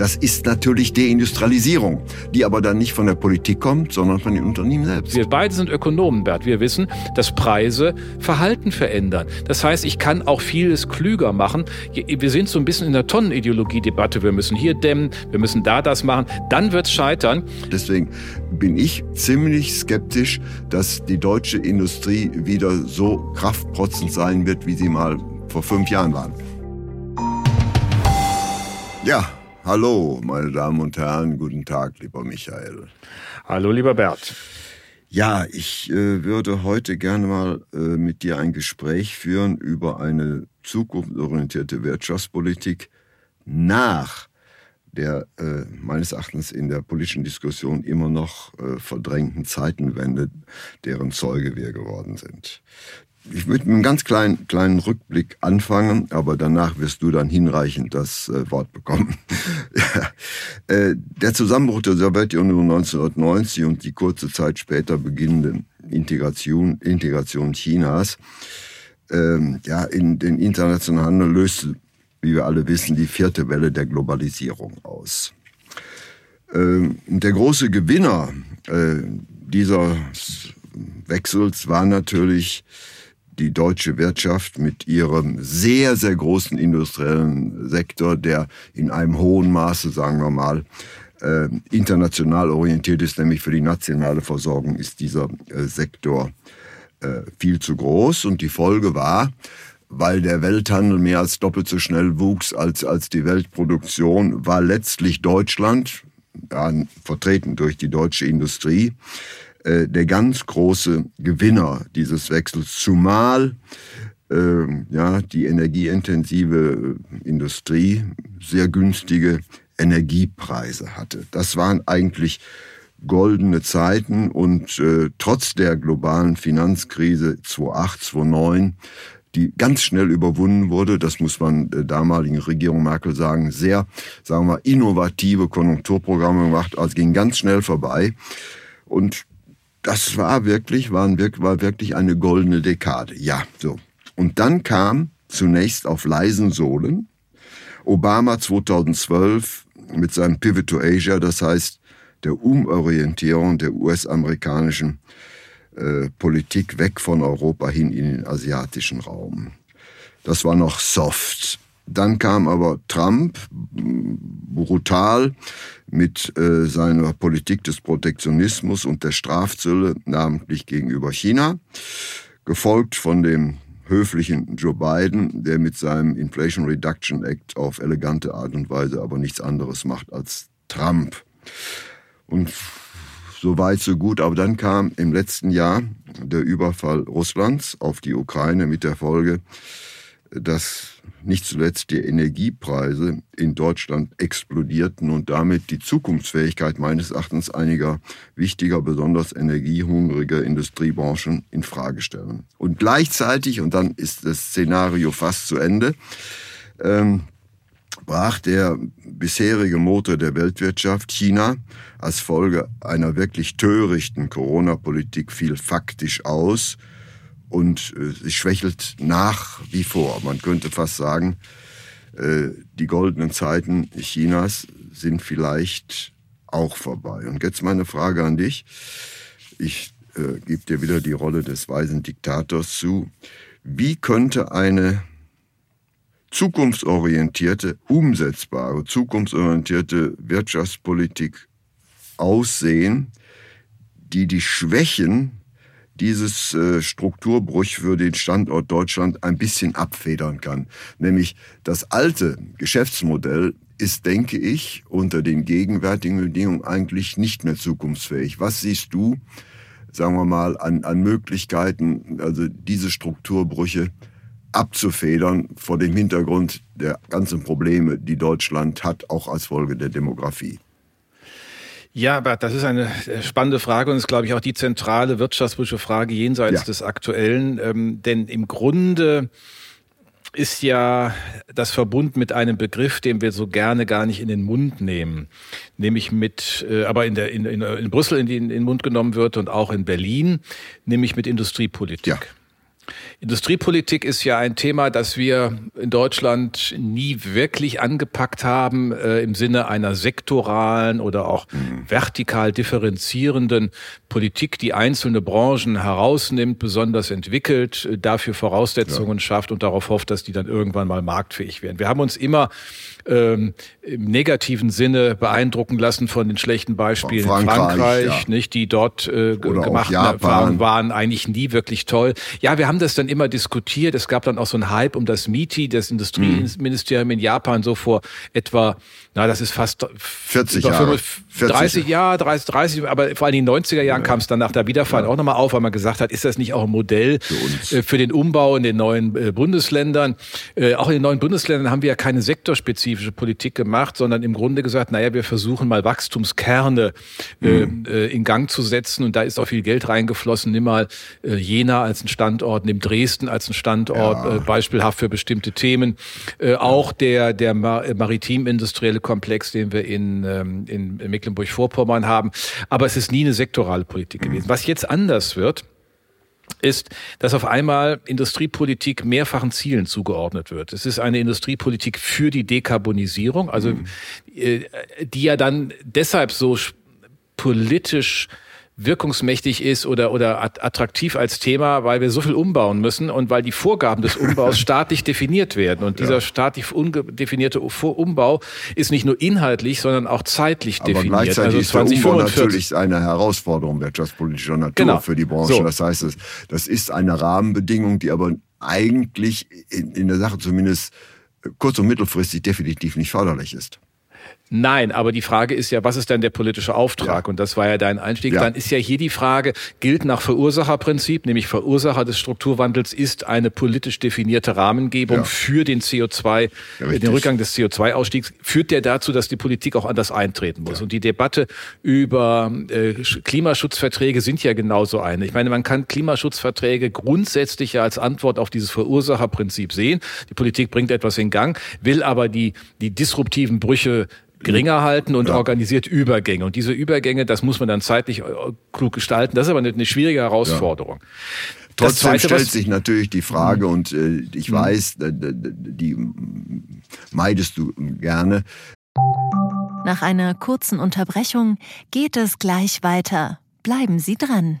Das ist natürlich Deindustrialisierung, die aber dann nicht von der Politik kommt, sondern von den Unternehmen selbst. Wir beide sind Ökonomen, Bert. Wir wissen, dass Preise Verhalten verändern. Das heißt, ich kann auch vieles klüger machen. Wir sind so ein bisschen in der Tonnenideologie-Debatte. Wir müssen hier dämmen, wir müssen da das machen. Dann wird es scheitern. Deswegen bin ich ziemlich skeptisch, dass die deutsche Industrie wieder so kraftprotzend sein wird, wie sie mal vor fünf Jahren waren. Ja, Hallo, meine Damen und Herren, guten Tag, lieber Michael. Hallo, lieber Bert. Ja, ich äh, würde heute gerne mal äh, mit dir ein Gespräch führen über eine zukunftsorientierte Wirtschaftspolitik nach der äh, meines Erachtens in der politischen Diskussion immer noch äh, verdrängten Zeitenwende, deren Zeuge wir geworden sind ich würde mit einem ganz kleinen, kleinen Rückblick anfangen, aber danach wirst du dann hinreichend das äh, Wort bekommen. äh, der Zusammenbruch der Sowjetunion 1990 und die kurze Zeit später beginnende Integration, Integration Chinas ähm, ja, in den internationalen Handel löste, wie wir alle wissen, die vierte Welle der Globalisierung aus. Ähm, der große Gewinner äh, dieser Wechsels war natürlich die deutsche Wirtschaft mit ihrem sehr, sehr großen industriellen Sektor, der in einem hohen Maße, sagen wir mal, äh, international orientiert ist, nämlich für die nationale Versorgung ist dieser äh, Sektor äh, viel zu groß. Und die Folge war, weil der Welthandel mehr als doppelt so schnell wuchs als, als die Weltproduktion, war letztlich Deutschland, ja, vertreten durch die deutsche Industrie, äh, der ganz große Gewinner dieses Wechsels, zumal äh, ja, die energieintensive Industrie sehr günstige Energiepreise hatte. Das waren eigentlich goldene Zeiten und äh, trotz der globalen Finanzkrise 2008, 2009 die ganz schnell überwunden wurde. Das muss man der damaligen Regierung Merkel sagen. Sehr, sagen wir, innovative Konjunkturprogramme gemacht. Also ging ganz schnell vorbei. Und das war wirklich, waren, war wirklich eine goldene Dekade. Ja, so. Und dann kam zunächst auf leisen Sohlen Obama 2012 mit seinem Pivot to Asia, das heißt der Umorientierung der US-amerikanischen äh, Politik weg von Europa hin in den asiatischen Raum. Das war noch soft. Dann kam aber Trump brutal mit äh, seiner Politik des Protektionismus und der Strafzölle, namentlich gegenüber China, gefolgt von dem höflichen Joe Biden, der mit seinem Inflation Reduction Act auf elegante Art und Weise aber nichts anderes macht als Trump. Und so weit, so gut. Aber dann kam im letzten Jahr der Überfall Russlands auf die Ukraine mit der Folge, dass nicht zuletzt die Energiepreise in Deutschland explodierten und damit die Zukunftsfähigkeit meines Erachtens einiger wichtiger, besonders energiehungriger Industriebranchen in Frage stellen. Und gleichzeitig, und dann ist das Szenario fast zu Ende, ähm, brach der bisherige Motor der Weltwirtschaft China als Folge einer wirklich törichten Corona-Politik fiel faktisch aus und äh, sie schwächelt nach wie vor. Man könnte fast sagen, äh, die goldenen Zeiten Chinas sind vielleicht auch vorbei. Und jetzt meine Frage an dich. Ich äh, gebe dir wieder die Rolle des weisen Diktators zu. Wie könnte eine zukunftsorientierte, umsetzbare, zukunftsorientierte Wirtschaftspolitik aussehen, die die Schwächen dieses äh, Strukturbruch für den Standort Deutschland ein bisschen abfedern kann. Nämlich das alte Geschäftsmodell ist, denke ich, unter den gegenwärtigen Bedingungen eigentlich nicht mehr zukunftsfähig. Was siehst du, sagen wir mal, an, an Möglichkeiten, also diese Strukturbrüche abzufedern vor dem Hintergrund der ganzen Probleme, die Deutschland hat, auch als Folge der Demografie? Ja, aber das ist eine äh, spannende Frage und ist, glaube ich, auch die zentrale wirtschaftspolitische Frage jenseits ja. des Aktuellen. Ähm, denn im Grunde ist ja das verbunden mit einem Begriff, den wir so gerne gar nicht in den Mund nehmen, nämlich mit, äh, aber in, der, in, in, in Brüssel in, in den Mund genommen wird und auch in Berlin, nämlich mit Industriepolitik. Ja. Industriepolitik ist ja ein Thema, das wir in Deutschland nie wirklich angepackt haben äh, im Sinne einer sektoralen oder auch mhm. vertikal differenzierenden Politik, die einzelne Branchen herausnimmt, besonders entwickelt, äh, dafür Voraussetzungen ja. schafft und darauf hofft, dass die dann irgendwann mal marktfähig werden. Wir haben uns immer ähm, im negativen Sinne beeindrucken lassen von den schlechten Beispielen Frankreich, Frankreich ja. nicht, die dort äh, gemacht waren, waren eigentlich nie wirklich toll. Ja, wir haben das dann immer diskutiert. Es gab dann auch so einen Hype um das MITI, das Industrieministerium mhm. in Japan, so vor etwa, na, das ist fast 40 Jahre. 30 Jahre, 30, 30, aber vor allem in den 90er Jahren ja. kam es dann nach der Wiederfahrt ja. auch nochmal auf, weil man gesagt hat, ist das nicht auch ein Modell für, äh, für den Umbau in den neuen äh, Bundesländern? Äh, auch in den neuen Bundesländern haben wir ja keine sektorspezifische Politik gemacht, sondern im Grunde gesagt, naja, wir versuchen mal Wachstumskerne mhm. in Gang zu setzen und da ist auch viel Geld reingeflossen. Nimm mal Jena als ein Standort, nimm Dresden als ein Standort, ja. äh, beispielhaft für bestimmte Themen. Äh, auch der, der maritim-industrielle Komplex, den wir in, ähm, in Mecklenburg-Vorpommern haben. Aber es ist nie eine sektorale Politik gewesen. Was jetzt anders wird, ist, dass auf einmal Industriepolitik mehrfachen Zielen zugeordnet wird. Es ist eine Industriepolitik für die Dekarbonisierung, also mhm. äh, die ja dann deshalb so politisch wirkungsmächtig ist oder, oder attraktiv als Thema, weil wir so viel umbauen müssen und weil die Vorgaben des Umbaus staatlich definiert werden. Und dieser ja. staatlich undefinierte Umbau ist nicht nur inhaltlich, sondern auch zeitlich Aber definiert. Gleichzeitig also ist der Umbau natürlich eine Herausforderung wirtschaftspolitischer Natur genau. für die Branche. So. Das heißt, das ist eine Rahmenbedingung, die aber eigentlich in, in der Sache zumindest kurz- und mittelfristig definitiv nicht förderlich ist. Nein, aber die Frage ist ja, was ist denn der politische Auftrag? Ja. Und das war ja dein Einstieg. Ja. Dann ist ja hier die Frage, gilt nach Verursacherprinzip, nämlich Verursacher des Strukturwandels ist eine politisch definierte Rahmengebung ja. für den CO2, den Rückgang des CO2-Ausstiegs, führt der dazu, dass die Politik auch anders eintreten muss. Und die Debatte über äh, Klimaschutzverträge sind ja genauso eine. Ich meine, man kann Klimaschutzverträge grundsätzlich ja als Antwort auf dieses Verursacherprinzip sehen. Die Politik bringt etwas in Gang, will aber die, die disruptiven Brüche geringer halten und ja. organisiert Übergänge. Und diese Übergänge, das muss man dann zeitlich äh, klug gestalten. Das ist aber eine, schwierige Herausforderung. Ja. Trotzdem Zweite, stellt sich natürlich die Frage, mhm. und äh, ich mhm. weiß, die meidest du gerne. Nach einer kurzen Unterbrechung geht es gleich weiter. Bleiben Sie dran.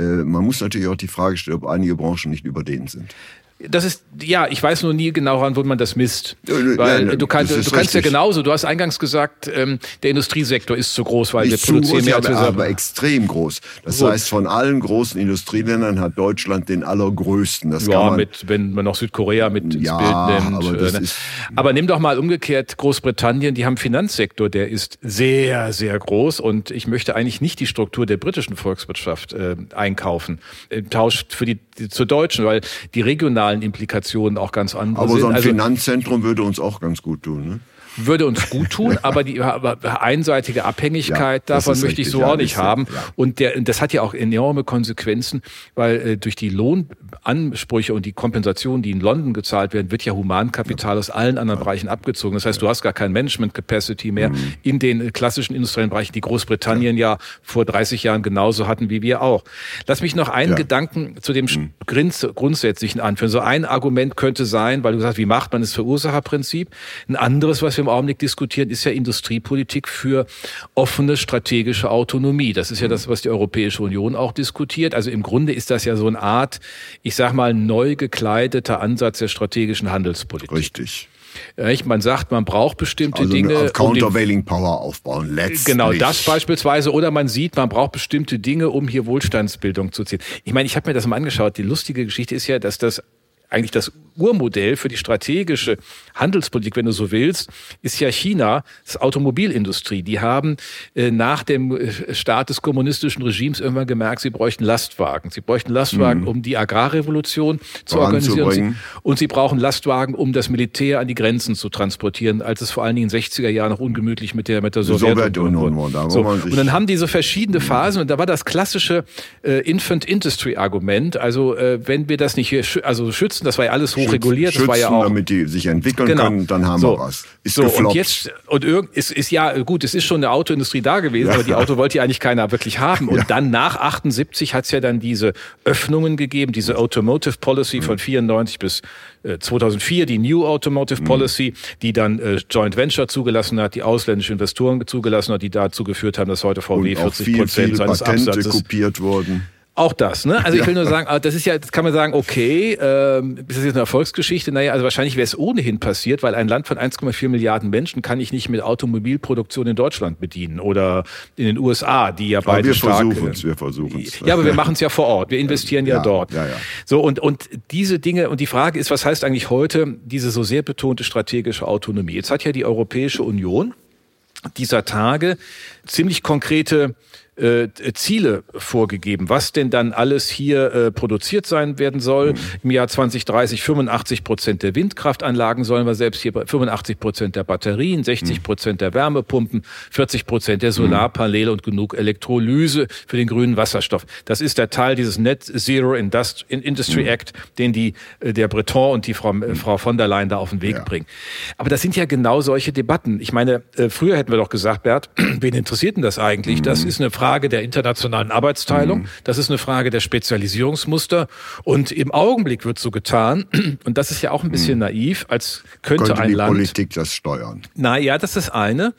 Äh, man muss natürlich auch die Frage stellen, ob einige Branchen nicht überdehnt sind. Das ist, ja, ich weiß nur nie genau, an wo man das misst. Weil ja, du, kannst, du kannst ja genauso, du hast eingangs gesagt, ähm, der Industriesektor ist zu groß, weil Nicht wir produzieren groß, mehr als wir aber extrem groß. Das Gut. heißt, von allen großen Industrieländern hat Deutschland den allergrößten. Das ja, kann man, mit, wenn man noch Südkorea mit ins ja, Bild nimmt. Aber, äh, ne? ist, aber nimm doch mal umgekehrt Großbritannien, die haben Finanzsektor, der ist sehr, sehr groß und ich möchte eigentlich nicht die Struktur der britischen Volkswirtschaft äh, einkaufen. Im Tausch für die, die zur deutschen, weil die regionalen sozialen Implikationen auch ganz andere Aber sind. so ein also, Finanzzentrum würde uns auch ganz gut tun. Ne? würde uns gut tun, aber die einseitige Abhängigkeit ja, davon möchte ich so auch nicht haben. Ja. Und der, das hat ja auch enorme Konsequenzen, weil äh, durch die Lohnansprüche und die Kompensation, die in London gezahlt werden, wird ja Humankapital aus allen anderen Bereichen abgezogen. Das heißt, du hast gar kein Management Capacity mehr mhm. in den klassischen industriellen Bereichen, die Großbritannien ja. vor 30 Jahren genauso hatten wie wir auch. Lass mich noch einen Gedanken zu dem mhm. Grundsätzlichen anführen. So ein Argument könnte sein, weil du sagst, wie macht man das Verursacherprinzip? Ein anderes, was wir im Augenblick diskutieren, ist ja Industriepolitik für offene strategische Autonomie. Das ist ja das, was die Europäische Union auch diskutiert. Also im Grunde ist das ja so eine Art, ich sag mal, neu gekleideter Ansatz der strategischen Handelspolitik. Richtig. Man sagt, man braucht bestimmte also Dinge. Eine Countervailing Power aufbauen, letztlich. Genau, das beispielsweise. Oder man sieht, man braucht bestimmte Dinge, um hier Wohlstandsbildung zu ziehen. Ich meine, ich habe mir das mal angeschaut. Die lustige Geschichte ist ja, dass das eigentlich das Urmodell für die strategische Handelspolitik, wenn du so willst, ist ja China, das Automobilindustrie. Die haben äh, nach dem äh, Start des kommunistischen Regimes irgendwann gemerkt, sie bräuchten Lastwagen. Sie bräuchten Lastwagen, mhm. um die Agrarrevolution zu organisieren. Und sie, und sie, brauchen Lastwagen, um das Militär an die Grenzen zu transportieren, als es vor allen Dingen in den 60er Jahren noch ungemütlich mit der, mit der Sowjetunion war. So. Und dann haben diese verschiedene Phasen und da war das klassische äh, Infant Industry Argument. Also äh, wenn wir das nicht hier, also schützen, das war ja alles hochreguliert, das war ja auch damit die sich entwickeln genau. können, dann haben so. wir was. Ist so, gefloppt. und jetzt und irgend ist, ist ja gut, es ist schon eine Autoindustrie da gewesen, ja. aber die Auto wollte ja eigentlich keiner wirklich haben. Und ja. dann nach 78 hat es ja dann diese Öffnungen gegeben, diese Automotive Policy mhm. von 94 bis 2004 äh, die New Automotive mhm. Policy, die dann äh, Joint Venture zugelassen hat, die ausländische Investoren zugelassen hat, die dazu geführt haben, dass heute VW 40 Prozent seines Patente Absatzes kopiert wurden. Auch das, ne? Also ich will nur sagen, ah, das ist ja, das kann man sagen, okay, ähm, ist das jetzt eine Erfolgsgeschichte? Naja, also wahrscheinlich wäre es ohnehin passiert, weil ein Land von 1,4 Milliarden Menschen kann ich nicht mit Automobilproduktion in Deutschland bedienen oder in den USA, die ja beide wir stark... Versuchen es, wir versuchen es. Ja, aber wir machen es ja vor Ort, wir investieren ja, ja dort. Ja, ja. So, und, und diese Dinge, und die Frage ist, was heißt eigentlich heute diese so sehr betonte strategische Autonomie? Jetzt hat ja die Europäische Union dieser Tage ziemlich konkrete äh, Ziele vorgegeben, was denn dann alles hier äh, produziert sein werden soll. Mhm. Im Jahr 2030 85 Prozent der Windkraftanlagen sollen wir selbst hier 85 Prozent der Batterien, 60 Prozent der Wärmepumpen, 40 Prozent der Solarpaneele und genug Elektrolyse für den grünen Wasserstoff. Das ist der Teil dieses Net Zero Indust Industry Act, den die äh, der Breton und die Frau, äh, Frau von der Leyen da auf den Weg ja. bringen. Aber das sind ja genau solche Debatten. Ich meine, äh, früher hätten wir doch gesagt, Bert, wen interessiert denn das eigentlich? Mhm. Das ist eine Frage Frage der internationalen Arbeitsteilung, mhm. das ist eine Frage der Spezialisierungsmuster. Und im Augenblick wird so getan, und das ist ja auch ein bisschen mhm. naiv, als könnte, könnte ein die Land. Politik das steuern. Na ja, das ist eine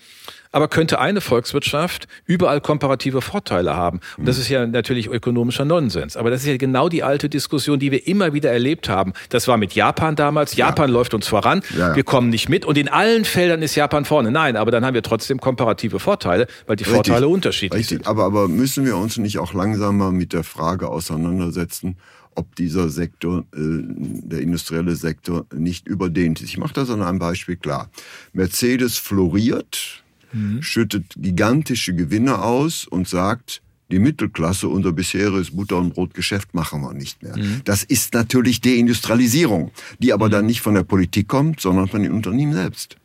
aber könnte eine Volkswirtschaft überall komparative Vorteile haben. Und das ist ja natürlich ökonomischer Nonsens. Aber das ist ja genau die alte Diskussion, die wir immer wieder erlebt haben. Das war mit Japan damals. Japan ja. läuft uns voran. Ja. Wir kommen nicht mit. Und in allen Feldern ist Japan vorne. Nein, aber dann haben wir trotzdem komparative Vorteile, weil die Richtig. Vorteile unterschiedlich Richtig. sind. Aber, aber müssen wir uns nicht auch langsamer mit der Frage auseinandersetzen, ob dieser Sektor, äh, der industrielle Sektor, nicht überdehnt ist. Ich mache das an einem Beispiel klar. Mercedes floriert, mhm. schüttet gigantische Gewinne aus und sagt, die Mittelklasse, unser bisheriges Butter- und Brotgeschäft machen wir nicht mehr. Mhm. Das ist natürlich Deindustrialisierung, die aber mhm. dann nicht von der Politik kommt, sondern von den Unternehmen selbst.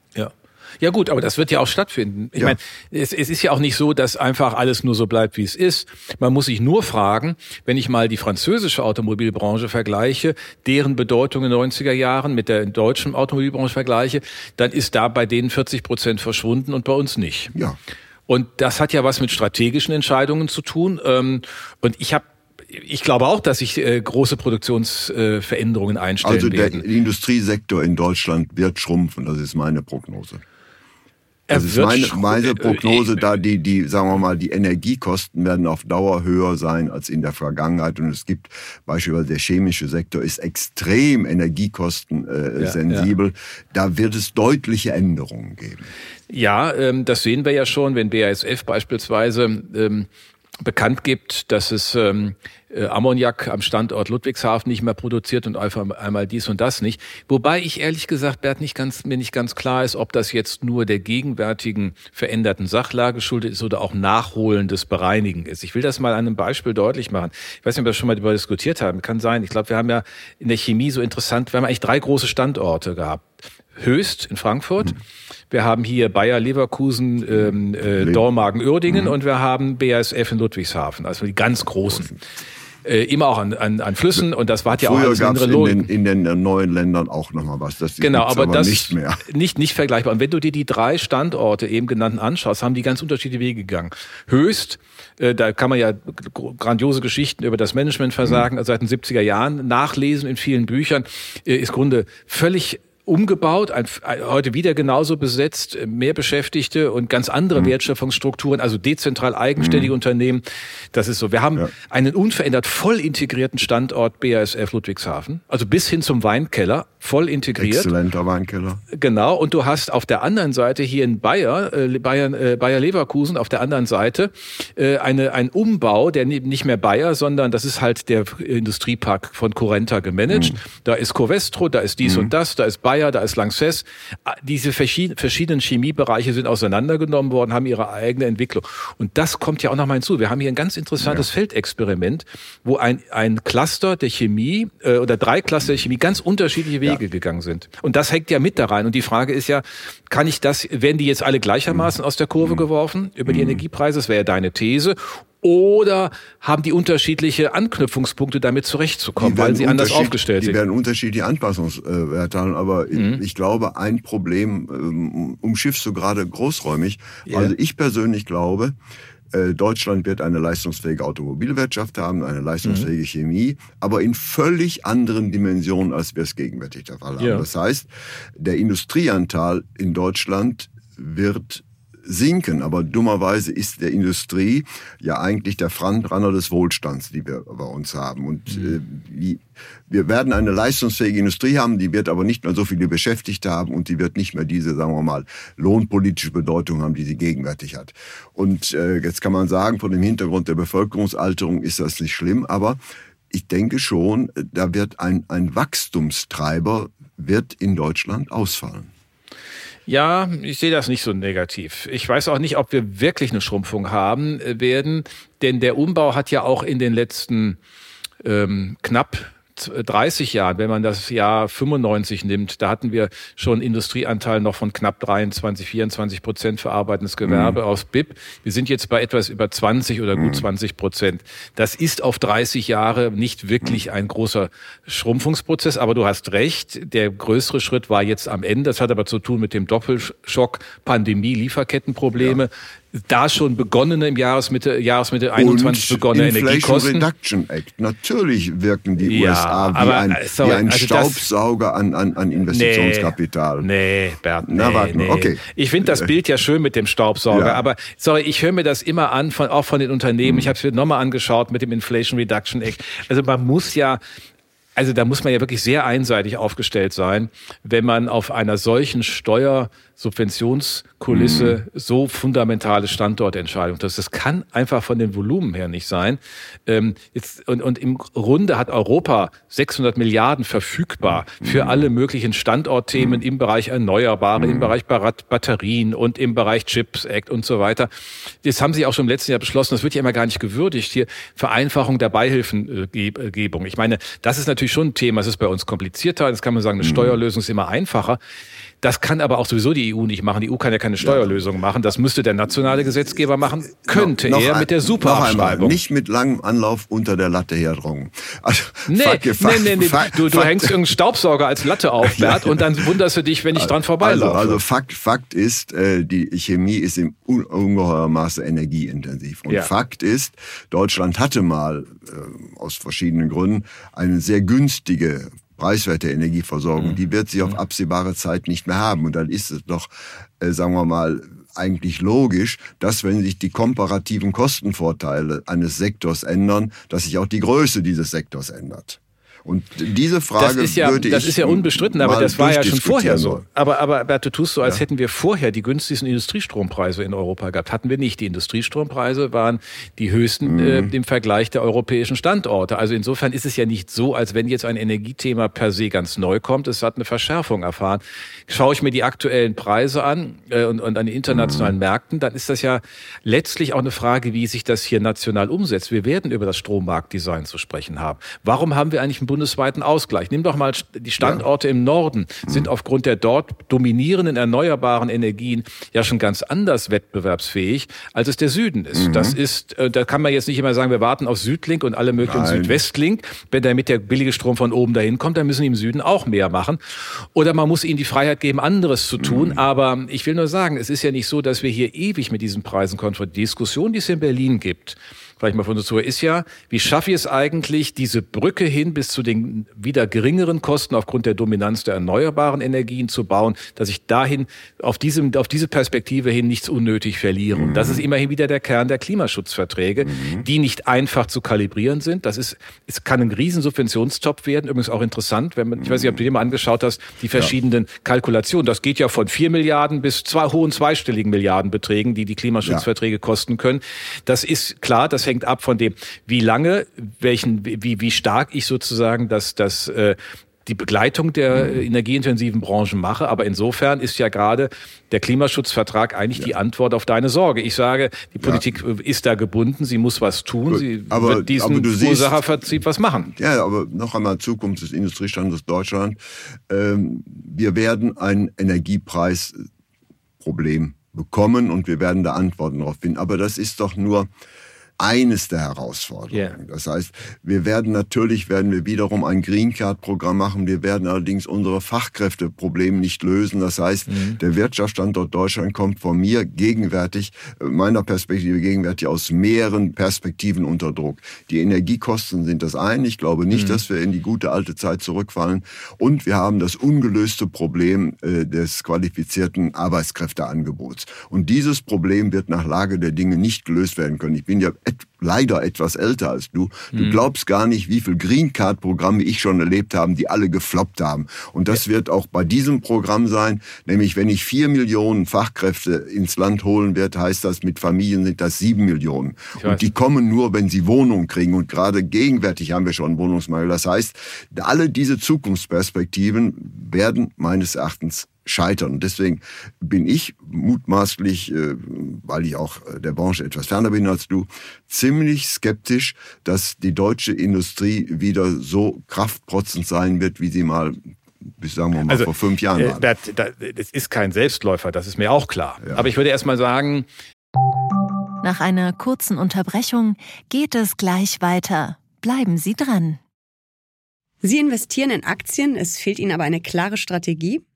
Ja. Gut, aber das wird ja auch stattfinden. Ich ja. meine, es, es ist ja auch nicht so, dass einfach alles nur so bleibt, wie es ist. Man muss sich nur fragen, wenn ich mal die französische Automobilbranche vergleiche, deren Bedeutung in den 90er Jahren mit der deutschen Automobilbranche vergleiche, dann ist da bei denen 40 Prozent verschwunden und bei uns nicht. Ja. Und das hat ja was mit strategischen Entscheidungen zu tun. Ähm, und ich habe ich glaube auch, dass sich äh, große Produktionsveränderungen einstellen also werden. Also der Industriesektor in Deutschland wird schrumpfen, das ist meine Prognose. Das ist meine, meine Prognose, da die, die, sagen wir mal, die Energiekosten werden auf Dauer höher sein als in der Vergangenheit. Und es gibt beispielsweise der chemische Sektor ist extrem energiekostensensibel. Äh, ja, ja. Da wird es deutliche Änderungen geben. Ja, ähm, das sehen wir ja schon, wenn BASF beispielsweise ähm, bekannt gibt, dass es ähm, äh, Ammoniak am Standort Ludwigshafen nicht mehr produziert und einfach einmal dies und das nicht. Wobei ich ehrlich gesagt, Bert, nicht ganz, mir nicht ganz klar ist, ob das jetzt nur der gegenwärtigen veränderten Sachlage schuldet ist oder auch nachholendes Bereinigen ist. Ich will das mal an einem Beispiel deutlich machen. Ich weiß nicht, ob wir das schon mal darüber diskutiert haben. Kann sein. Ich glaube, wir haben ja in der Chemie so interessant, wir haben eigentlich drei große Standorte gehabt. Höchst in Frankfurt. Mhm. Wir haben hier Bayer Leverkusen, ähm, äh, Dormagen, Uerdingen mhm. und wir haben BASF in Ludwigshafen, also die ganz großen. Äh, immer auch an, an, an Flüssen und das war ja auch alles andere in den, in den neuen Ländern auch nochmal was. Das genau, aber, aber das nicht mehr. Nicht, nicht vergleichbar. Und wenn du dir die drei Standorte eben genannten anschaust, haben die ganz unterschiedliche Wege gegangen. Höchst, äh, da kann man ja grandiose Geschichten über das Managementversagen mhm. seit den 70er Jahren nachlesen in vielen Büchern, äh, ist Grunde völlig umgebaut, ein, heute wieder genauso besetzt, mehr Beschäftigte und ganz andere mhm. Wertschöpfungsstrukturen, also dezentral eigenständige mhm. Unternehmen. Das ist so. Wir haben ja. einen unverändert voll integrierten Standort BASF Ludwigshafen, also bis hin zum Weinkeller, voll integriert. Exzellenter Weinkeller. Genau. Und du hast auf der anderen Seite hier in Bayer, äh, Bayern, äh, Bayer Leverkusen, auf der anderen Seite äh, eine, ein Umbau, der nicht mehr Bayer, sondern das ist halt der Industriepark von Corenta gemanagt. Mhm. Da ist Covestro, da ist dies mhm. und das, da ist Bayer, da ist Lanxess. Ah, diese verschiedenen Chemiebereiche sind auseinandergenommen worden, haben ihre eigene Entwicklung. Und das kommt ja auch noch mal hinzu. Wir haben hier ein ganz interessantes ja. Feldexperiment, wo ein, ein Cluster der Chemie äh, oder drei Cluster der Chemie ganz unterschiedliche Wege ja. gegangen sind. Und das hängt ja mit da rein. Und die Frage ist ja, kann ich das, werden die jetzt alle gleichermaßen mhm. aus der Kurve mhm. geworfen über die mhm. Energiepreise? Das wäre ja deine These. Oder haben die unterschiedliche Anknüpfungspunkte, damit zurechtzukommen, weil sie anders aufgestellt die sind? Die werden unterschiedliche Anpassungswerte haben, aber mhm. ich glaube, ein Problem ähm, umschiffst du gerade großräumig. Yeah. Also ich persönlich glaube, äh, Deutschland wird eine leistungsfähige Automobilwirtschaft haben, eine leistungsfähige mhm. Chemie, aber in völlig anderen Dimensionen, als wir es gegenwärtig der Fall haben. Ja. Das heißt, der Industrieanteil in Deutschland wird sinken. Aber dummerweise ist der Industrie ja eigentlich der Frontrunner des Wohlstands, die wir bei uns haben. Und mhm. äh, wie, wir werden eine leistungsfähige Industrie haben, die wird aber nicht mehr so viele Beschäftigte haben und die wird nicht mehr diese, sagen wir mal, lohnpolitische Bedeutung haben, die sie gegenwärtig hat. Und äh, jetzt kann man sagen, vor dem Hintergrund der Bevölkerungsalterung ist das nicht schlimm, aber ich denke schon, da wird ein, ein Wachstumstreiber wird in Deutschland ausfallen. Ja, ich sehe das nicht so negativ. Ich weiß auch nicht, ob wir wirklich eine Schrumpfung haben äh, werden, denn der Umbau hat ja auch in den letzten ähm, knapp 30 Jahren, wenn man das Jahr 95 nimmt, da hatten wir schon Industrieanteil noch von knapp 23, 24 Prozent verarbeitendes Gewerbe mhm. aus BIP. Wir sind jetzt bei etwas über 20 oder gut 20 mhm. Prozent. Das ist auf 30 Jahre nicht wirklich mhm. ein großer Schrumpfungsprozess, aber du hast recht, der größere Schritt war jetzt am Ende. Das hat aber zu tun mit dem Doppelschock, Pandemie, Lieferkettenprobleme. Ja da schon begonnene im Jahresmitte, Jahresmitte 21 begonnene Energiekosten. Reduction Act. Natürlich wirken die ja, USA wie aber, ein, äh, sorry, wie ein also Staubsauger an, an, an Investitionskapital. Nee, nee Bert, nee, Na, warte nee. okay. Ich finde das Bild ja schön mit dem Staubsauger, ja. aber sorry, ich höre mir das immer an, von, auch von den Unternehmen. Hm. Ich habe es mir nochmal angeschaut mit dem Inflation Reduction Act. Also man muss ja also da muss man ja wirklich sehr einseitig aufgestellt sein, wenn man auf einer solchen Steuersubventionskulisse mhm. so fundamentale Standortentscheidungen. Das, das kann einfach von den Volumen her nicht sein. Ähm, jetzt, und, und im Grunde hat Europa 600 Milliarden verfügbar für mhm. alle möglichen Standortthemen mhm. im Bereich Erneuerbare, im mhm. Bereich Batterien und im Bereich Chips Act und so weiter. Das haben sie auch schon im letzten Jahr beschlossen. Das wird ja immer gar nicht gewürdigt hier. Vereinfachung der Beihilfengebung. Ich meine, das ist natürlich natürlich schon ein Thema. Es ist bei uns komplizierter. Das kann man sagen, eine mhm. Steuerlösung ist immer einfacher. Das kann aber auch sowieso die EU nicht machen. Die EU kann ja keine Steuerlösung machen. Das müsste der nationale Gesetzgeber machen. Könnte no, er ein, mit der Superabschreibung. Nicht mit langem Anlauf unter der Latte herdrungen. Also, nee, fuck, nee, nee, nee. Fuck, du, du hängst irgendeinen Staubsauger als Latte auf, Bert, und dann wunderst du dich, wenn ich dran vorbeilaufe. Also, also Fakt, Fakt ist, äh, die Chemie ist im ungeheuer Maße energieintensiv. Und ja. Fakt ist, Deutschland hatte mal äh, aus verschiedenen Gründen eine sehr günstige preiswerte Energieversorgung, mhm. die wird sie auf mhm. absehbare Zeit nicht mehr haben. Und dann ist es doch, äh, sagen wir mal, eigentlich logisch, dass wenn sich die komparativen Kostenvorteile eines Sektors ändern, dass sich auch die Größe dieses Sektors ändert. Und diese Frage das ist ja, würde das ich ist ja unbestritten, aber das war ja schon vorher so. Aber, aber Bert, du tust so, als ja. hätten wir vorher die günstigsten Industriestrompreise in Europa gehabt. Hatten wir nicht. Die Industriestrompreise waren die höchsten mhm. äh, im Vergleich der europäischen Standorte. Also insofern ist es ja nicht so, als wenn jetzt ein Energiethema per se ganz neu kommt. Es hat eine Verschärfung erfahren. Schaue ich mir die aktuellen Preise an äh, und, und an den internationalen mhm. Märkten, dann ist das ja letztlich auch eine Frage, wie sich das hier national umsetzt. Wir werden über das Strommarktdesign zu sprechen haben. Warum haben wir eigentlich ein bundesweiten Ausgleich. Nimm doch mal die Standorte ja. im Norden, sind mhm. aufgrund der dort dominierenden erneuerbaren Energien ja schon ganz anders wettbewerbsfähig, als es der Süden ist. Mhm. Das ist, äh, da kann man jetzt nicht immer sagen, wir warten auf Südlink und alle möglichen Nein. Südwestlink. Wenn damit der billige Strom von oben dahin kommt, dann müssen die im Süden auch mehr machen. Oder man muss ihnen die Freiheit geben, anderes zu tun. Mhm. Aber ich will nur sagen, es ist ja nicht so, dass wir hier ewig mit diesen Preisen konfrontieren. Die Diskussion, die es in Berlin gibt, vielleicht mal von uns zu, ist ja, wie schaffe ich es eigentlich, diese Brücke hin bis zu den wieder geringeren Kosten aufgrund der Dominanz der erneuerbaren Energien zu bauen, dass ich dahin auf diesem, auf diese Perspektive hin nichts unnötig verliere. Und das ist immerhin wieder der Kern der Klimaschutzverträge, mhm. die nicht einfach zu kalibrieren sind. Das ist, es kann ein Riesensubventionstopf werden. Übrigens auch interessant, wenn man, ich weiß nicht, ob du dir mal angeschaut hast, die verschiedenen ja. Kalkulationen. Das geht ja von vier Milliarden bis zwei hohen zweistelligen Milliardenbeträgen, die die Klimaschutzverträge ja. kosten können. Das ist klar, das hängt ab von dem, wie lange, welchen, wie, wie stark ich sozusagen das, das, äh, die Begleitung der mhm. energieintensiven Branchen mache. Aber insofern ist ja gerade der Klimaschutzvertrag eigentlich ja. die Antwort auf deine Sorge. Ich sage, die Politik ja. ist da gebunden, sie muss was tun, sie aber, wird diesen Ursacherverzug was machen. Ja, aber noch einmal Zukunft des Industriestandorts Deutschland. Ähm, wir werden ein Energiepreisproblem bekommen und wir werden da Antworten darauf finden. Aber das ist doch nur eines der Herausforderungen. Yeah. Das heißt, wir werden natürlich, werden wir wiederum ein Green Card Programm machen. Wir werden allerdings unsere Fachkräfteprobleme nicht lösen. Das heißt, mhm. der Wirtschaftsstandort Deutschland kommt von mir gegenwärtig, äh, meiner Perspektive gegenwärtig aus mehreren Perspektiven unter Druck. Die Energiekosten sind das eine. Ich glaube nicht, mhm. dass wir in die gute alte Zeit zurückfallen. Und wir haben das ungelöste Problem äh, des qualifizierten Arbeitskräfteangebots. Und dieses Problem wird nach Lage der Dinge nicht gelöst werden können. Ich bin ja et, leider etwas älter als du. Du mhm. glaubst gar nicht, wie viel Green Card Programme ich schon erlebt habe, die alle gefloppt haben. Und das ja. wird auch bei diesem Programm sein. Nämlich, wenn ich vier Millionen Fachkräfte ins Land holen werde, heißt das, mit Familien sind das sieben Millionen. Und die kommen nur, wenn sie Wohnungen kriegen. Und gerade gegenwärtig haben wir schon Wohnungsmangel. Das heißt, alle diese Zukunftsperspektiven werden meines Erachtens scheitern. Und deswegen bin ich mutmaßlich, äh, weil ich auch äh, der Branche etwas ferner bin als du, ziemlich skeptisch, dass die deutsche Industrie wieder so kraftprotzend sein wird, wie sie mal bis sagen wir mal also, vor fünf Jahren äh, war. Das, das ist kein Selbstläufer, das ist mir auch klar. Ja. Aber ich würde erst mal sagen. Nach einer kurzen Unterbrechung geht es gleich weiter. Bleiben Sie dran. Sie investieren in Aktien, es fehlt Ihnen aber eine klare Strategie.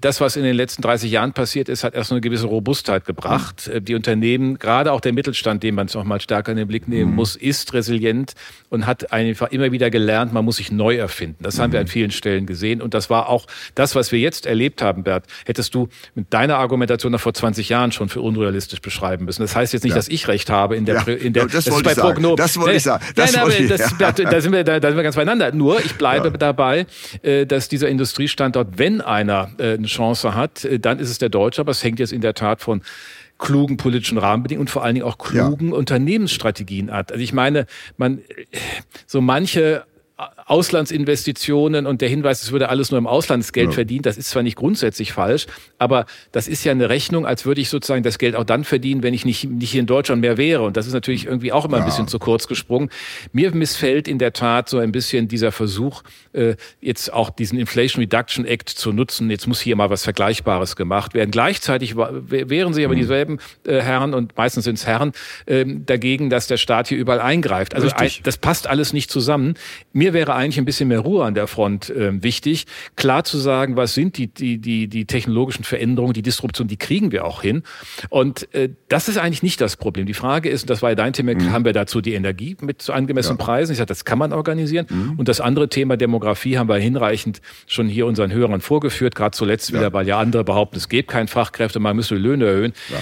das, was in den letzten 30 Jahren passiert ist, hat erst eine gewisse Robustheit gebracht. Mhm. Die Unternehmen, gerade auch der Mittelstand, den man noch mal stärker in den Blick nehmen mhm. muss, ist resilient und hat einfach immer wieder gelernt, man muss sich neu erfinden. Das haben wir an mhm. vielen Stellen gesehen. Und das war auch das, was wir jetzt erlebt haben, Bert, hättest du mit deiner Argumentation noch vor 20 Jahren schon für unrealistisch beschreiben müssen. Das heißt jetzt nicht, ja. dass ich recht habe in der, ja. in der das, das ist bei Prognosen. Das wollte ich sagen. Das nein, aber das, Bert, da, sind wir, da, da sind wir ganz beieinander. Nur, ich bleibe ja. dabei, äh, dass dieser Industriestandort, wenn einer äh, eine Chance hat, äh, dann ist es der Deutsche. Aber es hängt jetzt in der Tat von klugen politischen Rahmenbedingungen und vor allen Dingen auch klugen ja. Unternehmensstrategien ab. Also ich meine, man so manche Auslandsinvestitionen und der Hinweis, es würde alles nur im Auslandsgeld ja. verdient, das ist zwar nicht grundsätzlich falsch, aber das ist ja eine Rechnung, als würde ich sozusagen das Geld auch dann verdienen, wenn ich nicht, nicht hier in Deutschland mehr wäre. Und das ist natürlich irgendwie auch immer ja. ein bisschen zu kurz gesprungen. Mir missfällt in der Tat so ein bisschen dieser Versuch, äh, jetzt auch diesen Inflation Reduction Act zu nutzen. Jetzt muss hier mal was Vergleichbares gemacht werden. Gleichzeitig wehren sich aber mhm. dieselben äh, Herren und meistens sind es Herren äh, dagegen, dass der Staat hier überall eingreift. Also ein, das passt alles nicht zusammen. Mir wäre eigentlich ein bisschen mehr Ruhe an der Front äh, wichtig. Klar zu sagen, was sind die, die, die, die technologischen Veränderungen, die Disruption, die kriegen wir auch hin. Und äh, das ist eigentlich nicht das Problem. Die Frage ist, das war ja dein Thema, mhm. haben wir dazu die Energie mit zu angemessenen ja. Preisen? Ich sage, das kann man organisieren. Mhm. Und das andere Thema Demografie haben wir hinreichend schon hier unseren Hörern vorgeführt, gerade zuletzt wieder, weil ja andere behaupten, es gibt keinen Fachkräfte, man müsse Löhne erhöhen. Ja.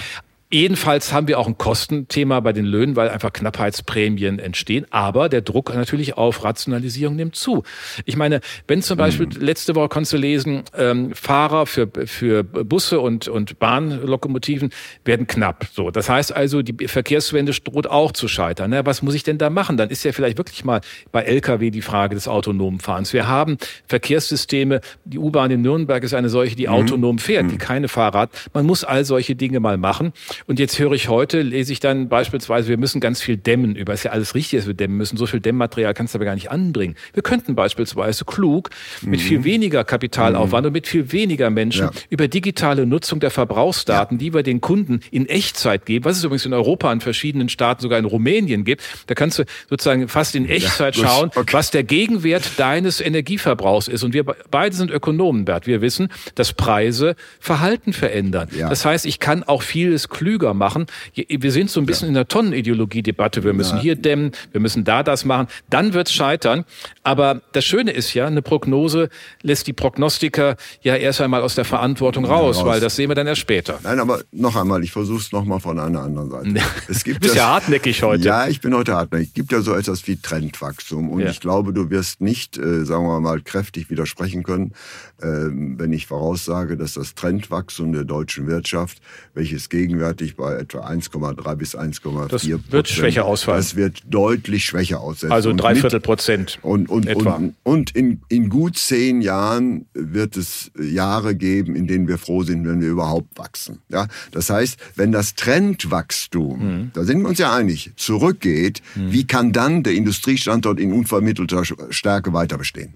Jedenfalls haben wir auch ein Kostenthema bei den Löhnen, weil einfach Knappheitsprämien entstehen. Aber der Druck natürlich auf Rationalisierung nimmt zu. Ich meine, wenn zum Beispiel, mhm. letzte Woche konntest du lesen, ähm, Fahrer für, für Busse und, und Bahnlokomotiven werden knapp. So, Das heißt also, die Verkehrswende droht auch zu scheitern. Ne? Was muss ich denn da machen? Dann ist ja vielleicht wirklich mal bei Lkw die Frage des autonomen Fahrens. Wir haben Verkehrssysteme, die U-Bahn in Nürnberg ist eine solche, die mhm. autonom fährt, die mhm. keine Fahrrad. Man muss all solche Dinge mal machen. Und jetzt höre ich heute, lese ich dann beispielsweise, wir müssen ganz viel dämmen. Über ist ja alles richtig, dass wir dämmen müssen. So viel Dämmmaterial kannst du aber gar nicht anbringen. Wir könnten beispielsweise klug mit viel mhm. weniger Kapitalaufwand mhm. und mit viel weniger Menschen ja. über digitale Nutzung der Verbrauchsdaten, ja. die wir den Kunden in Echtzeit geben, was es übrigens in Europa in verschiedenen Staaten, sogar in Rumänien gibt. Da kannst du sozusagen fast in Echtzeit ja, schauen, okay. was der Gegenwert deines Energieverbrauchs ist. Und wir beide sind Ökonomen, Bert. Wir wissen, dass Preise Verhalten verändern. Das heißt, ich kann auch vieles klüger machen. Wir sind so ein bisschen in der Tonnenideologie-Debatte. Wir müssen hier dämmen, wir müssen da das machen. Dann wird's scheitern. Aber das Schöne ist ja, eine Prognose lässt die Prognostiker ja erst einmal aus der Verantwortung raus, raus. weil das sehen wir dann erst später. Nein, aber noch einmal, ich versuche es nochmal von einer anderen Seite. Es gibt du bist das, ja hartnäckig heute. Ja, ich bin heute hartnäckig. Es gibt ja so etwas wie Trendwachstum. Und ja. ich glaube, du wirst nicht, äh, sagen wir mal, kräftig widersprechen können, äh, wenn ich voraussage, dass das Trendwachstum der deutschen Wirtschaft, welches gegenwärtig bei etwa 1,3 bis 1,4 Das wird schwächer ausfallen. Das wird deutlich schwächer aussetzen. Also drei Viertel Prozent. Und, und, etwa. und, und in, in gut zehn Jahren wird es Jahre geben, in denen wir froh sind, wenn wir überhaupt wachsen. Ja, das heißt, wenn das Trendwachstum, mhm. da sind wir uns ja einig, zurückgeht, mhm. wie kann dann der Industriestandort in unvermittelter Stärke weiter bestehen?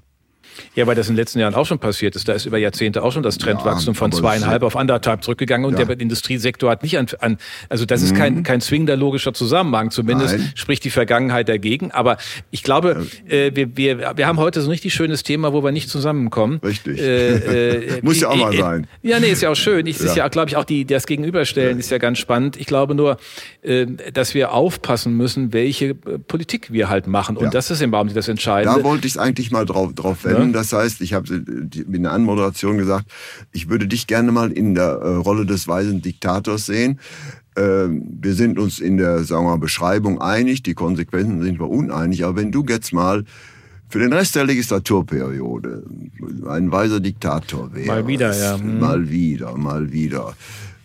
Ja, weil das in den letzten Jahren auch schon passiert ist. Da ist über Jahrzehnte auch schon das Trendwachstum ja, von zweieinhalb auf anderthalb zurückgegangen und ja. der Industriesektor hat nicht an, an also das ist kein, mhm. kein zwingender logischer Zusammenhang. Zumindest Nein. spricht die Vergangenheit dagegen. Aber ich glaube, äh, wir, wir, wir haben heute so ein richtig schönes Thema, wo wir nicht zusammenkommen. Richtig. Äh, äh, Muss ja auch mal sein. Ja, nee, ist ja auch schön. Ich, ja. ist ja, glaube ich, auch die, das Gegenüberstellen ist ja ganz spannend. Ich glaube nur, äh, dass wir aufpassen müssen, welche äh, Politik wir halt machen. Und das ist im Baum das Entscheidende. Da wollte ich es eigentlich mal drauf, drauf wenden. Das heißt, ich habe in der Anmoderation gesagt, ich würde dich gerne mal in der äh, Rolle des weisen Diktators sehen. Ähm, wir sind uns in der sagen wir mal, Beschreibung einig, die Konsequenzen sind wir uneinig. Aber wenn du jetzt mal für den Rest der Legislaturperiode ein weiser Diktator wärst, mal wieder, ja, hm. mal wieder, mal wieder,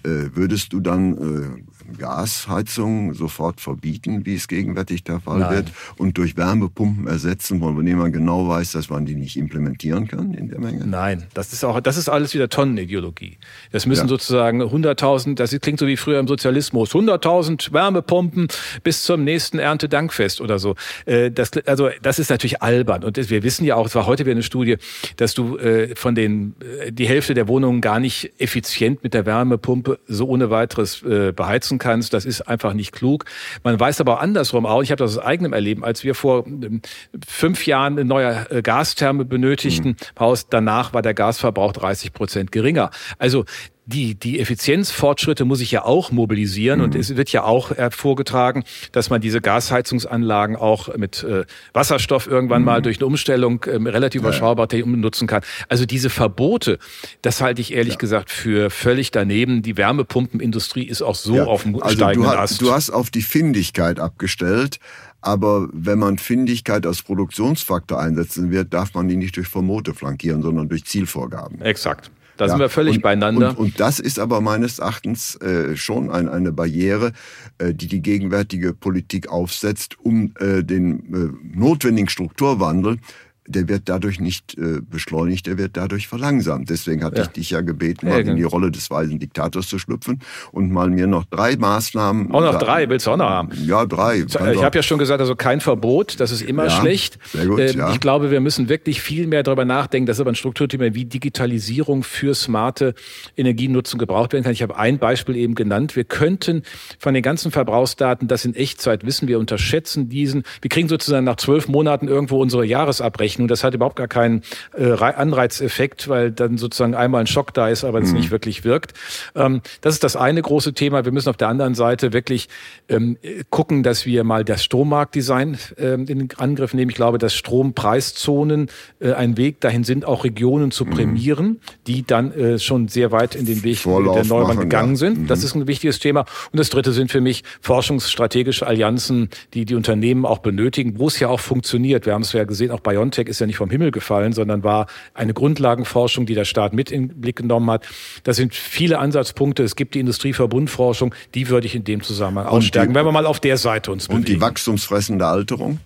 äh, würdest du dann Gasheizung sofort verbieten, wie es gegenwärtig der Fall Nein. wird, und durch Wärmepumpen ersetzen, wo man genau weiß, dass man die nicht implementieren kann in der Menge? Nein, das ist auch, das ist alles wieder Tonnenideologie. Das müssen ja. sozusagen 100.000, das klingt so wie früher im Sozialismus, 100.000 Wärmepumpen bis zum nächsten Erntedankfest oder so. Äh, das, also, das ist natürlich albern. Und wir wissen ja auch, es war heute wieder eine Studie, dass du äh, von den, äh, die Hälfte der Wohnungen gar nicht effizient mit der Wärmepumpe so ohne weiteres beheizen kann kannst, das ist einfach nicht klug. Man weiß aber andersrum auch, ich habe das aus eigenem Erleben, als wir vor ähm, fünf Jahren eine neue äh, Gastherme benötigten, mhm. Haus, danach war der Gasverbrauch 30 Prozent geringer. Also die, die Effizienzfortschritte muss ich ja auch mobilisieren mhm. und es wird ja auch vorgetragen, dass man diese Gasheizungsanlagen auch mit äh, Wasserstoff irgendwann mhm. mal durch eine Umstellung äh, relativ ja. überschaubar umnutzen kann. Also diese Verbote, das halte ich ehrlich ja. gesagt für völlig daneben. Die Wärmepumpenindustrie ist auch so ja. auf dem also steigenden du Ast. Du hast auf die Findigkeit abgestellt. Aber wenn man Findigkeit als Produktionsfaktor einsetzen wird, darf man die nicht durch Vermote flankieren, sondern durch Zielvorgaben. Exakt. Da ja. sind wir völlig und, beieinander. Und, und, das ist aber meines Erachtens äh, schon ein, eine Barriere, äh, die die gegenwärtige Politik aufsetzt, um äh, den äh, notwendigen Strukturwandel der wird dadurch nicht äh, beschleunigt, der wird dadurch verlangsamt. Deswegen hatte ja. ich dich ja gebeten, mal ja, in die Rolle des weisen Diktators zu schlüpfen und mal mir noch drei Maßnahmen. Auch noch drei, willst du auch noch haben? Ja, drei. Ich habe ja schon gesagt, also kein Verbot, das ist immer ja, schlecht. Sehr gut, äh, ja. Ich glaube, wir müssen wirklich viel mehr darüber nachdenken, dass aber ein Strukturthema wie Digitalisierung für smarte Energienutzung gebraucht werden kann. Ich habe ein Beispiel eben genannt. Wir könnten von den ganzen Verbrauchsdaten, das in Echtzeit wissen, wir unterschätzen diesen. Wir kriegen sozusagen nach zwölf Monaten irgendwo unsere Jahresabrechnung Rechnung. Das hat überhaupt gar keinen äh, Anreizeffekt, weil dann sozusagen einmal ein Schock da ist, aber es mhm. nicht wirklich wirkt. Ähm, das ist das eine große Thema. Wir müssen auf der anderen Seite wirklich ähm, gucken, dass wir mal das Strommarktdesign ähm, in Angriff nehmen. Ich glaube, dass Strompreiszonen äh, ein Weg dahin sind, auch Regionen zu mhm. prämieren, mhm. die dann äh, schon sehr weit in den Weg Vorlauf der Neumann gegangen ja. sind. Mhm. Das ist ein wichtiges Thema. Und das dritte sind für mich forschungsstrategische Allianzen, die die Unternehmen auch benötigen, wo es ja auch funktioniert. Wir haben es ja gesehen, auch BioNTech BioNTech ist ja nicht vom Himmel gefallen, sondern war eine Grundlagenforschung, die der Staat mit in den Blick genommen hat. Das sind viele Ansatzpunkte. Es gibt die Industrieverbundforschung, die würde ich in dem Zusammenhang ausstärken, wenn wir mal auf der Seite uns bewegen. Und die wachstumsfressende Alterung?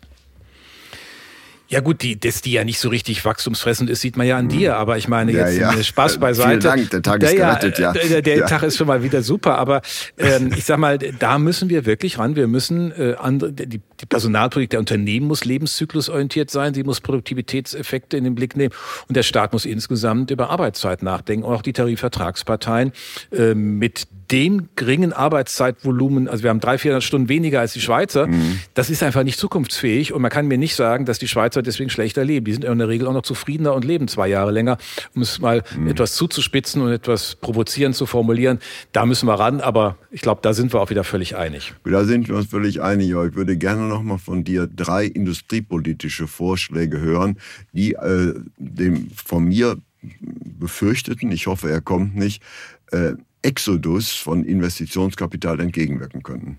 Ja gut, die, dass die ja nicht so richtig wachstumsfressend ist, sieht man ja an dir. Aber ich meine, jetzt ja, ja. Spaß beiseite. Vielen Dank, der Tag ist gerettet, ja. Der, der ja. Tag ist schon mal wieder super. Aber ähm, ich sag mal, da müssen wir wirklich ran. Wir müssen äh, andere, die, die Personalpolitik der Unternehmen muss lebenszyklusorientiert sein. Sie muss Produktivitätseffekte in den Blick nehmen. Und der Staat muss insgesamt über Arbeitszeit nachdenken. Und auch die Tarifvertragsparteien äh, mit dem geringen Arbeitszeitvolumen, also wir haben 300, 400 Stunden weniger als die Schweizer, mhm. das ist einfach nicht zukunftsfähig und man kann mir nicht sagen, dass die Schweizer deswegen schlechter leben. Die sind in der Regel auch noch zufriedener und leben zwei Jahre länger, um es mal mhm. etwas zuzuspitzen und etwas provozierend zu formulieren. Da müssen wir ran, aber ich glaube, da sind wir auch wieder völlig einig. Da sind wir uns völlig einig. Aber ich würde gerne noch mal von dir drei industriepolitische Vorschläge hören, die äh, dem von mir befürchteten, ich hoffe, er kommt nicht, äh, Exodus von Investitionskapital entgegenwirken könnten.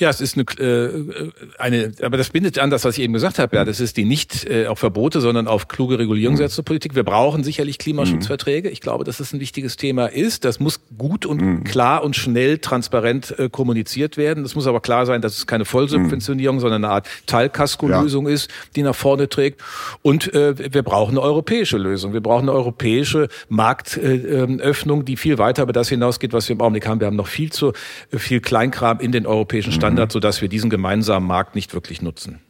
Ja, es ist eine, äh, eine, aber das bindet an das, was ich eben gesagt habe. Ja, das ist die nicht äh, auf Verbote, sondern auf kluge Regulierung mhm. setzende Politik. Wir brauchen sicherlich Klimaschutzverträge. Ich glaube, dass das ein wichtiges Thema ist. Das muss gut und mhm. klar und schnell transparent äh, kommuniziert werden. Das muss aber klar sein, dass es keine Vollsubventionierung, mhm. sondern eine Art Teilkasko-Lösung ja. ist, die nach vorne trägt. Und äh, wir brauchen eine europäische Lösung. Wir brauchen eine europäische Marktöffnung, die viel weiter über das hinausgeht, was wir im Augenblick haben. Wir haben noch viel zu viel Kleinkram in den europäischen Standards. Standard, sodass wir diesen gemeinsamen Markt nicht wirklich nutzen.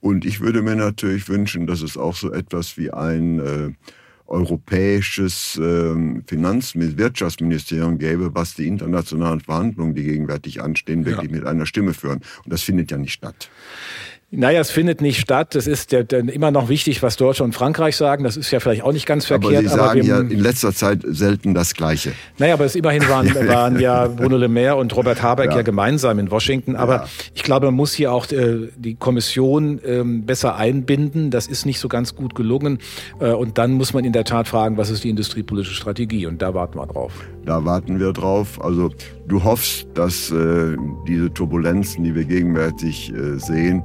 Und ich würde mir natürlich wünschen, dass es auch so etwas wie ein äh, europäisches äh, Finanz- Wirtschaftsministerium gäbe, was die internationalen Verhandlungen, die gegenwärtig anstehen, wirklich ja. mit einer Stimme führen. Und das findet ja nicht statt. Naja, es findet nicht statt. Das ist der, der, immer noch wichtig, was Deutschland und Frankreich sagen. Das ist ja vielleicht auch nicht ganz verkehrt. Aber Sie sagen aber wir, ja in letzter Zeit selten das Gleiche. Naja, aber es immerhin waren, waren ja Bruno Le Maire und Robert Habeck ja, ja gemeinsam in Washington. Aber ja. ich glaube, man muss hier auch äh, die Kommission ähm, besser einbinden. Das ist nicht so ganz gut gelungen. Äh, und dann muss man in der Tat fragen, was ist die industriepolitische Strategie? Und da warten wir drauf. Da warten wir drauf. Also du hoffst, dass äh, diese Turbulenzen, die wir gegenwärtig sehen,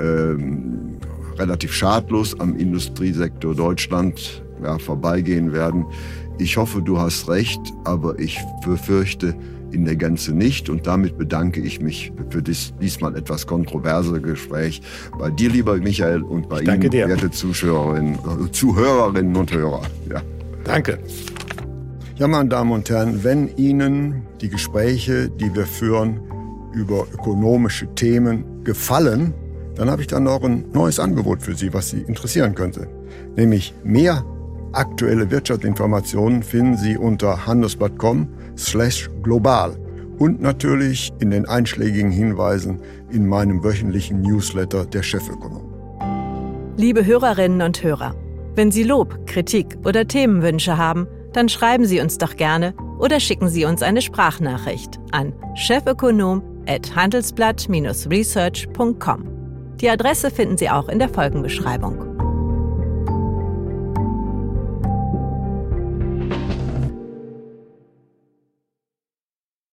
ähm, relativ schadlos am Industriesektor Deutschland ja, vorbeigehen werden. Ich hoffe, du hast recht, aber ich befürchte in der Gänze nicht. Und damit bedanke ich mich für dies, diesmal etwas kontroverse Gespräch bei dir, lieber Michael, und bei Ihnen, dir. werte Zuschauerinnen, Zuhörerinnen und Hörer. Ja. Danke. Ja, meine Damen und Herren, wenn Ihnen die Gespräche, die wir führen über ökonomische Themen gefallen, dann habe ich dann noch ein neues Angebot für Sie, was Sie interessieren könnte. Nämlich mehr aktuelle Wirtschaftsinformationen finden Sie unter handelsblatt.com slash global und natürlich in den einschlägigen Hinweisen in meinem wöchentlichen Newsletter der Chefökonom. Liebe Hörerinnen und Hörer, wenn Sie Lob, Kritik oder Themenwünsche haben, dann schreiben Sie uns doch gerne oder schicken Sie uns eine Sprachnachricht an chefökonom@handelsblatt-research.com. Die Adresse finden Sie auch in der Folgenbeschreibung.